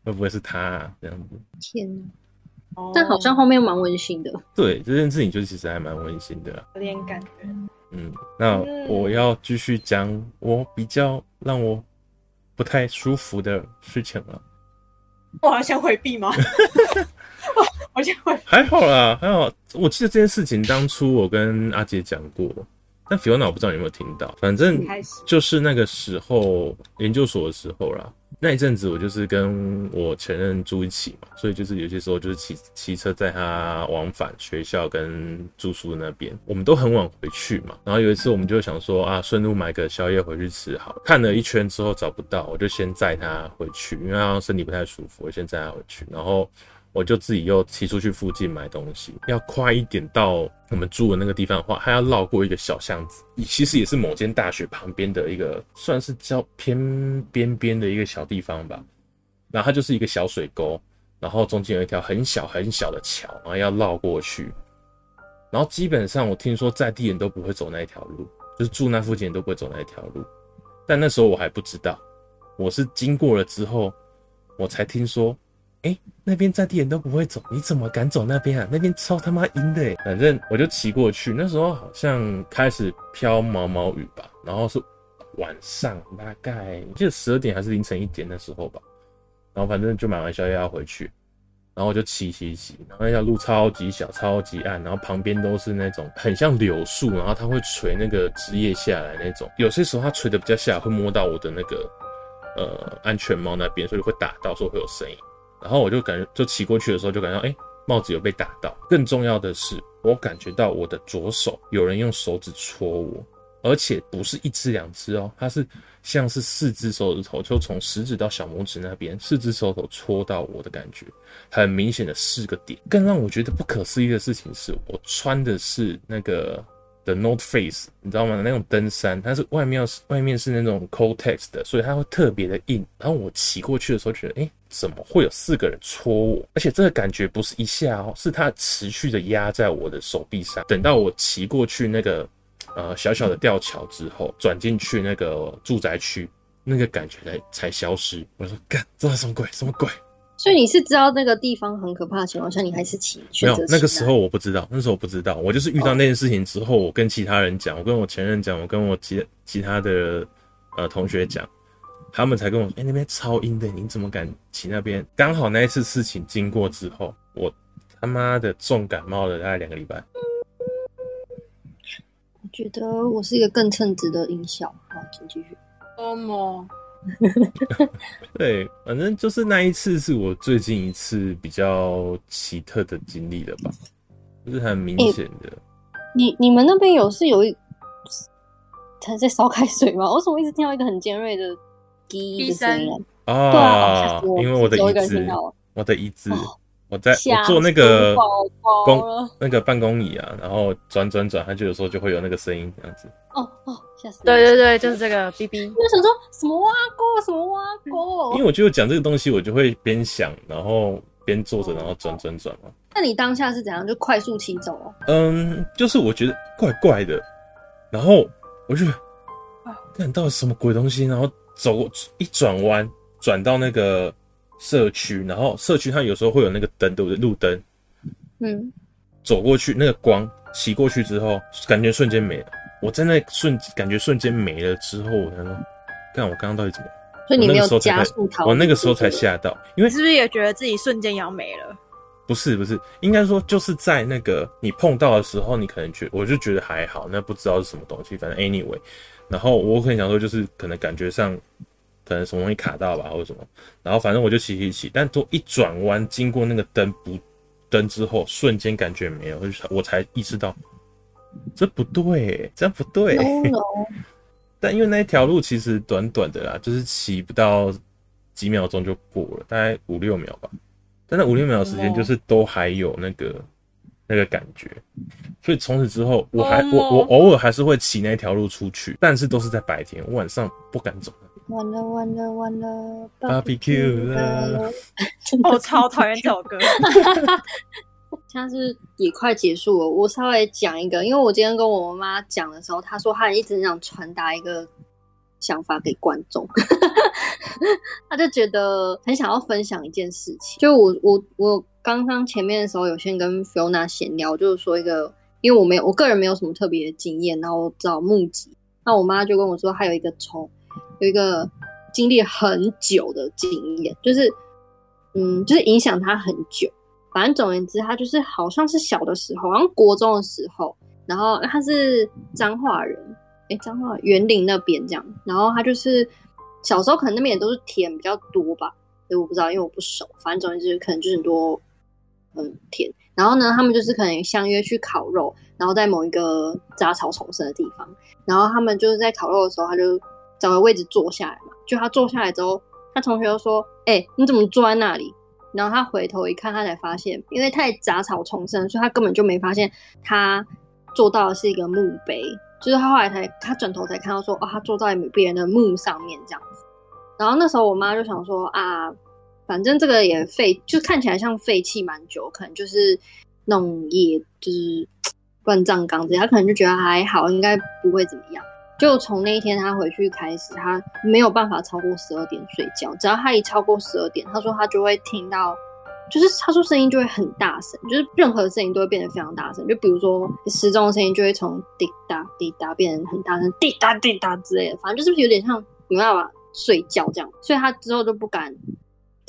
会不会是他啊？这样子？天哪！但好像后面蛮温馨的。对，这件事情就其实还蛮温馨的啦，有点感觉。嗯，那我要继续讲我比较让我不太舒服的事情了。我好像回避吗？[laughs] 我好像回。还好啦，还好。我记得这件事情当初我跟阿杰讲过，但 Fiona 我不知道你有没有听到，反正就是那个时候研究所的时候啦。那一阵子我就是跟我前任住一起嘛，所以就是有些时候就是骑骑车载他往返学校跟住宿那边，我们都很晚回去嘛。然后有一次我们就想说啊，顺路买个宵夜回去吃好。看了一圈之后找不到，我就先载他回去，因为他身体不太舒服，我先载他回去，然后。我就自己又骑出去附近买东西，要快一点到我们住的那个地方的话，还要绕过一个小巷子，其实也是某间大学旁边的一个，算是较偏边边的一个小地方吧。然后它就是一个小水沟，然后中间有一条很小很小的桥，然后要绕过去。然后基本上我听说在地人都不会走那一条路，就是住那附近人都不会走那一条路。但那时候我还不知道，我是经过了之后，我才听说。哎、那边在地人都不会走，你怎么敢走那边啊？那边超他妈阴的，反正我就骑过去。那时候好像开始飘毛毛雨吧，然后是晚上，大概记得十二点还是凌晨一点的时候吧。然后反正就买完宵夜要回去，然后我就骑骑骑，然后那条路超级小，超级暗，然后旁边都是那种很像柳树，然后它会垂那个枝叶下来那种。有些时候它垂的比较下来，会摸到我的那个呃安全帽那边，所以会打到，所以会有声音。然后我就感觉，就骑过去的时候就感觉，哎，帽子有被打到。更重要的是，我感觉到我的左手有人用手指戳我，而且不是一只两只哦，它是像是四只手指头，就从食指到小拇指那边，四只手指头戳到我的感觉，很明显的四个点。更让我觉得不可思议的事情是，我穿的是那个。The North Face，你知道吗？那种登山，它是外面是外面是那种 Coatex 的，所以它会特别的硬。然后我骑过去的时候，觉得，哎，怎么会有四个人戳我？而且这个感觉不是一下哦，是它持续的压在我的手臂上。等到我骑过去那个呃小小的吊桥之后，转进去那个住宅区，那个感觉才才消失。我说，干，这是什么鬼？什么鬼？所以你是知道那个地方很可怕的情况下，你还是骑？没有，那个时候我不知道，那时候我不知道，我就是遇到那件事情之后，我跟其他人讲，我跟我前任讲，我跟我其其他的呃同学讲，他们才跟我说，哎、欸，那边超阴的，你怎么敢骑那边？刚好那一次事情经过之后，我他妈的重感冒了大概两个礼拜。我觉得我是一个更称职的音效，好，请继续。哦么。[laughs] 对，反正就是那一次是我最近一次比较奇特的经历了吧，就是很明显的。欸、你你们那边有是有一他在烧开水吗？我怎么一直听到一个很尖锐的滴的声音啊？啊，因为我的椅子，我的椅子。哦我在我坐那个公那个办公椅啊，然后转转转，它就有时候就会有那个声音这样子。哦哦，吓死！对对对，就是这个哔哔。我想说什么挖沟什么挖沟？因为我就讲这个东西，我就会边想，然后边坐着，然后转转转嘛。那你当下是怎样？就快速骑走哦？嗯，就是我觉得怪怪的，然后我就看到什么鬼东西，然后走一转弯，转到那个。社区，然后社区它有时候会有那个灯，对不对？路灯，嗯，走过去那个光，骑过去之后，感觉瞬间没了。我在那瞬感觉瞬间没了之后，我才说，看我刚刚到底怎么？所以你没有加速逃？我那个时候才吓到，因为是不是也觉得自己瞬间要没了？不是不是，应该说就是在那个你碰到的时候，你可能觉，我就觉得还好，那不知道是什么东西，反正 anyway，然后我可能想说，就是可能感觉上。可能什么东西卡到吧，或者什么，然后反正我就骑骑骑，但都一转弯经过那个灯不灯之后，瞬间感觉没有，我才意识到这不对，这样不对。No, no. [laughs] 但因为那一条路其实短短的啦，就是骑不到几秒钟就过了，大概五六秒吧。但那五六秒的时间就是都还有那个那个感觉，所以从此之后，我还我我偶尔还是会骑那条路出去，但是都是在白天，我晚上不敢走。完了完了完了，Barbecue 了！我超讨厌这首歌。现在是也快结束了，我稍微讲一个，因为我今天跟我妈妈讲的时候，她说她一直想传达一个想法给观众，[laughs] 她就觉得很想要分享一件事情。就我我我刚刚前面的时候有先跟 Fiona 闲聊，就是说一个，因为我没有我个人没有什么特别的经验，然后找目击，那我妈就跟我说，她有一个从。有一个经历很久的经验，就是，嗯，就是影响他很久。反正总而言之，他就是好像是小的时候，好像国中的时候，然后他是彰化人，哎，彰化园林那边这样，然后他就是小时候可能那边也都是田比较多吧，所以我不知道，因为我不熟，反正总之可能就是很多嗯田，然后呢，他们就是可能相约去烤肉，然后在某一个杂草丛生的地方，然后他们就是在烤肉的时候，他就找个位置坐下来嘛，就他坐下来之后，他同学就说：“哎，你怎么坐在那里？”然后他回头一看，他才发现，因为太杂草丛生，所以他根本就没发现他坐到的是一个墓碑。就是他后来才，他转头才看到说，哦，他坐在别人的墓上面这样子。然后那时候我妈就想说，啊，反正这个也废，就看起来像废弃蛮久，可能就是那种也就是 [tsk] 乱葬岗这样，他可能就觉得还好，应该不会怎么样。就从那一天他回去开始，他没有办法超过十二点睡觉。只要他一超过十二点，他说他就会听到，就是他说声音就会很大声，就是任何声音都会变得非常大声。就比如说时钟的声音就会从滴答滴答变成很大声，滴答滴答之类的，反正就是有点像没办法睡觉这样。所以他之后就不敢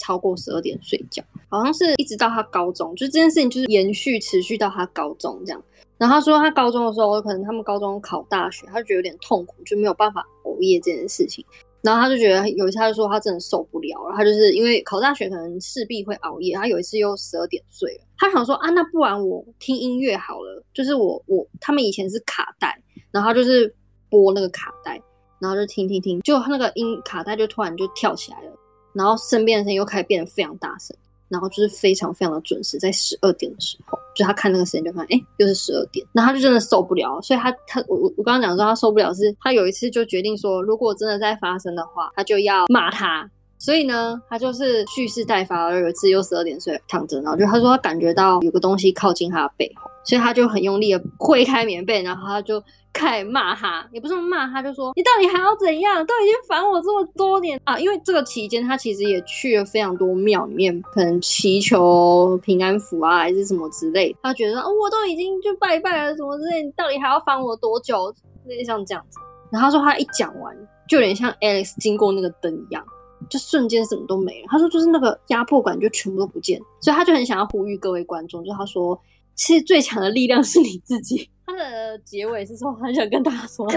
超过十二点睡觉，好像是一直到他高中，就这件事情就是延续持续到他高中这样。然后他说，他高中的时候，可能他们高中考大学，他就觉得有点痛苦，就没有办法熬夜这件事情。然后他就觉得有一次，他就说他真的受不了了。他就是因为考大学，可能势必会熬夜。他有一次又十二点睡了，他想说啊，那不然我听音乐好了。就是我我他们以前是卡带，然后他就是播那个卡带，然后就听听听，就他那个音卡带就突然就跳起来了，然后身边的声音又开始变得非常大声。然后就是非常非常的准时，在十二点的时候，就他看那个时间就发现，哎，又是十二点，然后他就真的受不了，所以他他我我我刚刚讲说他受不了是，他有一次就决定说，如果真的再发生的话，他就要骂他，所以呢，他就是蓄势待发，而有一次又十二点睡躺着，然后就他说他感觉到有个东西靠近他的背后，所以他就很用力的挥开棉被，然后他就。开骂他，也不是骂他，就说你到底还要怎样？都已经烦我这么多年啊！因为这个期间，他其实也去了非常多庙里面，可能祈求平安符啊，还是什么之类。他觉得、哦、我都已经就拜拜了，什么之类，你到底还要烦我多久？类似像这样？子。然后他说他一讲完，就有点像 Alex 经过那个灯一样，就瞬间什么都没了。他说就是那个压迫感就全部都不见，所以他就很想要呼吁各位观众，就他说其实最强的力量是你自己。他的结尾是说，很想跟大家说，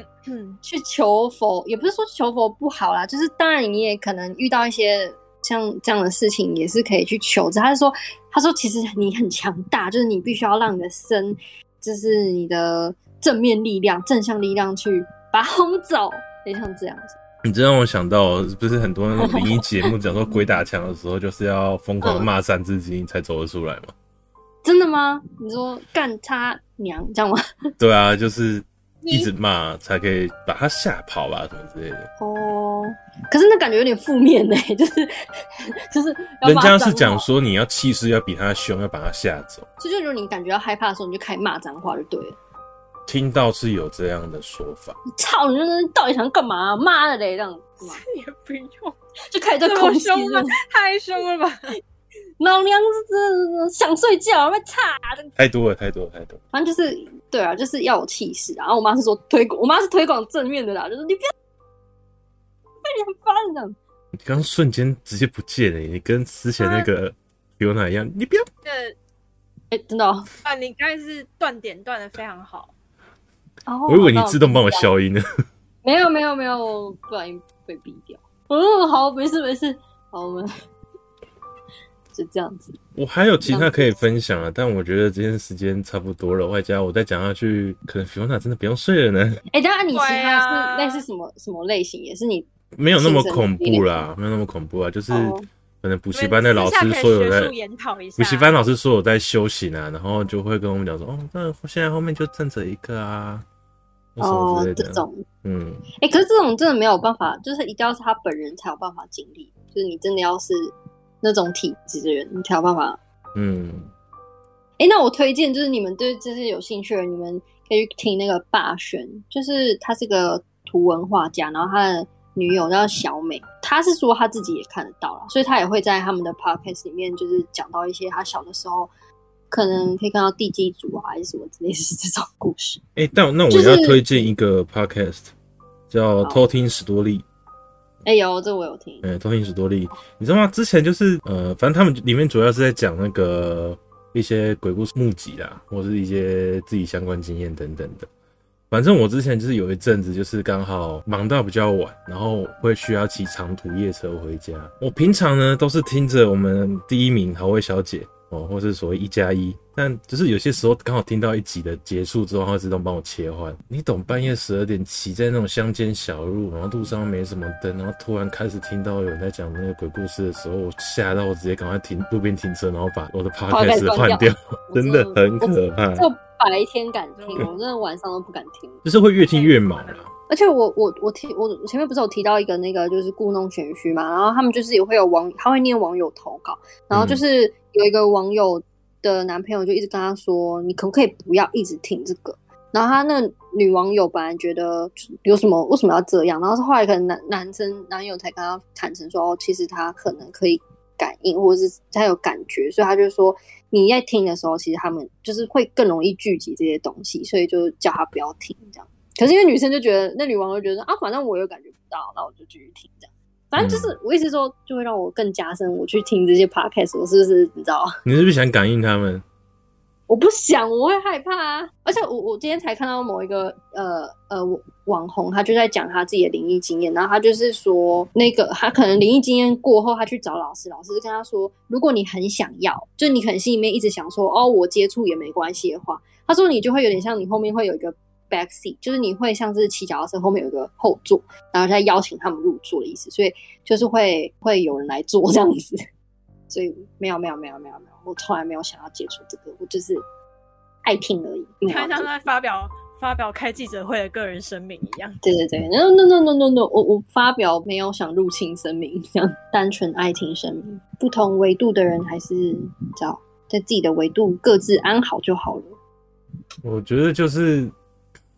[coughs] 去求佛，也不是说求佛不好啦，就是当然你也可能遇到一些像这样的事情，也是可以去求着。他是说，他说其实你很强大，就是你必须要让你的身，就是你的正面力量、正向力量去把它轰走，得像这样子。你这让我想到，不是很多那种灵异节目讲说鬼打墙的时候，就是要疯狂骂三字经才走得出来吗？真的吗？你说干他娘这样吗？对啊，就是一直骂才可以把他吓跑吧，什么之类的。哦，可是那感觉有点负面呢，[laughs] 就是就是。人家是讲说你要气势要比他凶，要把他吓走。所以就如果你感觉到害怕的时候，你就开始骂脏话就对了。听到是有这样的说法。操，你这到底想干嘛？妈的嘞，这样。[laughs] 也不用，就开始在空凶了，太凶了吧。老娘是想睡觉，被差太多了，太多了，太多了。反正就是对啊，就是要有气势。然后我妈是说推广，[laughs] 我妈是推广正面的啦，就是你不要被你很烦这样。你刚瞬间直接不见了，你跟之前那个比如哪一样？你不要。哎、欸，真的、哦、啊！你刚才是断点断的非常好。哦，我以为你自动帮我消音呢。没有没有没有，我不小心被逼掉。哦，好，没事没事，好，我们。就这样子，我还有其他可以分享啊，但我觉得今天时间差不多了，外加我再讲下去，可能 Fiona 真的不用睡了呢。哎、欸，当然你其他是类似什么什么类型，也是你没有那么恐怖啦，没有那么恐怖啊，就是可能补习班的老师说有在补习班老师说有在修行啊，然后就会跟我们讲说，哦，那现在后面就站着一个啊，哦，这种，嗯，哎、欸，可是这种真的没有办法，就是一定要是他本人才有办法经历，就是你真的要是。那种体质的人，你才有办法。嗯，哎、欸，那我推荐就是你们对这些有兴趣的人，你们可以去听那个霸轩，就是他是个图文画家，然后他的女友叫小美，他是说他自己也看得到了，所以他也会在他们的 podcast 里面，就是讲到一些他小的时候可能可以看到地基组啊，还是什么之类的这种故事。哎、欸，但那我要推荐一个 podcast，、就是、叫偷听史多利。哎、欸、有，这我有听。哎、欸，偷听史多利，你知道吗？之前就是呃，反正他们里面主要是在讲那个一些鬼故事募集啦，或是一些自己相关经验等等的。反正我之前就是有一阵子，就是刚好忙到比较晚，然后会需要骑长途夜车回家。我平常呢都是听着我们第一名好味小姐哦，或是所谓一加一，但就是有些时候刚好听到一集的结束之后，它会自动帮我切换。你懂，半夜十二点骑在那种乡间小路，然后路上没什么灯，然后突然开始听到有人在讲那个鬼故事的时候，我吓到我直接赶快停路边停车，然后把我的 Podcast 换掉，真的很可怕。就白天敢听，我真的晚上都不敢听。就是会越听越毛了。而且我我我听我前面不是有提到一个那个就是故弄玄虚嘛，然后他们就是也会有网他会念网友投稿，然后就是有一个网友的男朋友就一直跟他说，你可不可以不要一直听这个？然后他那女网友本来觉得有什么为什么要这样，然后是后来可能男男生男友才跟他坦诚说，哦，其实他可能可以感应或者是他有感觉，所以他就说。你在听的时候，其实他们就是会更容易聚集这些东西，所以就叫他不要听这样。可是因为女生就觉得，那女网友觉得啊，反正我又感觉不到，那我就继续听这样。反正就是我意思说，就会让我更加深我去听这些 podcast，我是不是你知道？[laughs] 你是不是想感应他们？我不想，我会害怕啊！而且我我今天才看到某一个呃呃网红，他就在讲他自己的灵异经验，然后他就是说，那个他可能灵异经验过后，他去找老师，老师就跟他说，如果你很想要，就你可能心里面一直想说，哦，我接触也没关系的话，他说你就会有点像你后面会有一个 back seat，就是你会像是骑脚踏车后面有一个后座，然后再邀请他们入座的意思，所以就是会会有人来坐这样子。所以没有没有没有没有没有，我从来没有想要接触这个，我就是爱听而已。你看像在发表发表开记者会的个人声明一样。对对对，no no no no no no，我我发表没有想入侵声明，这样单纯爱听声明。不同维度的人还是找在自己的维度各自安好就好了。我觉得就是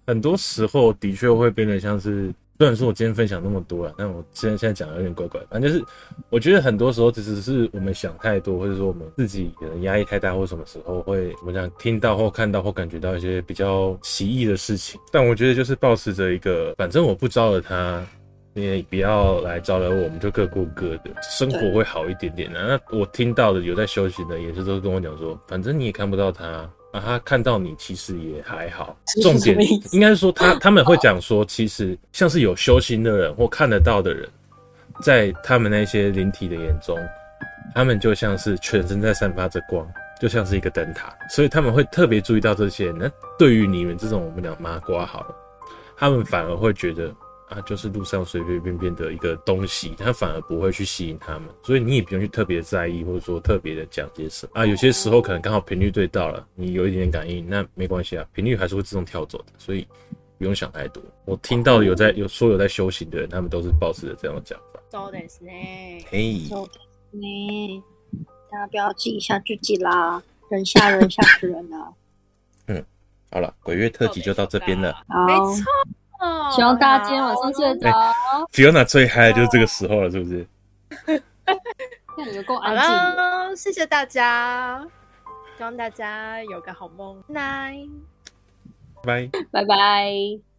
很多时候的确会变得像是。虽然说我今天分享那么多了，但我现在现在讲的有点怪怪。反正就是，我觉得很多时候只是是我们想太多，或者说我们自己可能压力太大，或什么时候会我们讲听到或看到或感觉到一些比较奇异的事情。但我觉得就是保持着一个，反正我不招惹他，你也不要来招惹我，我们就各过各的，生活会好一点点的。那我听到的有在休息的，也是都跟我讲说，反正你也看不到他。啊，他看到你其实也还好。重点应该是说他，他他们会讲说，其实像是有修行的人或看得到的人，在他们那些灵体的眼中，他们就像是全身在散发着光，就像是一个灯塔，所以他们会特别注意到这些。那对于你们这种我们讲麻瓜好了，他们反而会觉得。啊，就是路上随随便便的一个东西，它反而不会去吸引他们，所以你也不用去特别在意，或者说特别的讲些什么啊。有些时候可能刚好频率对到了，你有一点点感应，那没关系啊，频率还是会自动跳走的，所以不用想太多。我听到有在有说有在修行的人，他们都是抱持着这样的讲法。そうですね。嘿。そうですね。大家不要记一下自己啦，人吓人吓死人了。[laughs] 嗯，好了，鬼月特辑就到这边了。好。没错。 希望大家今天晚上睡得着。Fiona 最嗨就是这个时候了，是不是？那你们够安静。好，谢谢大家，希望大家有个好梦。Night，拜拜拜。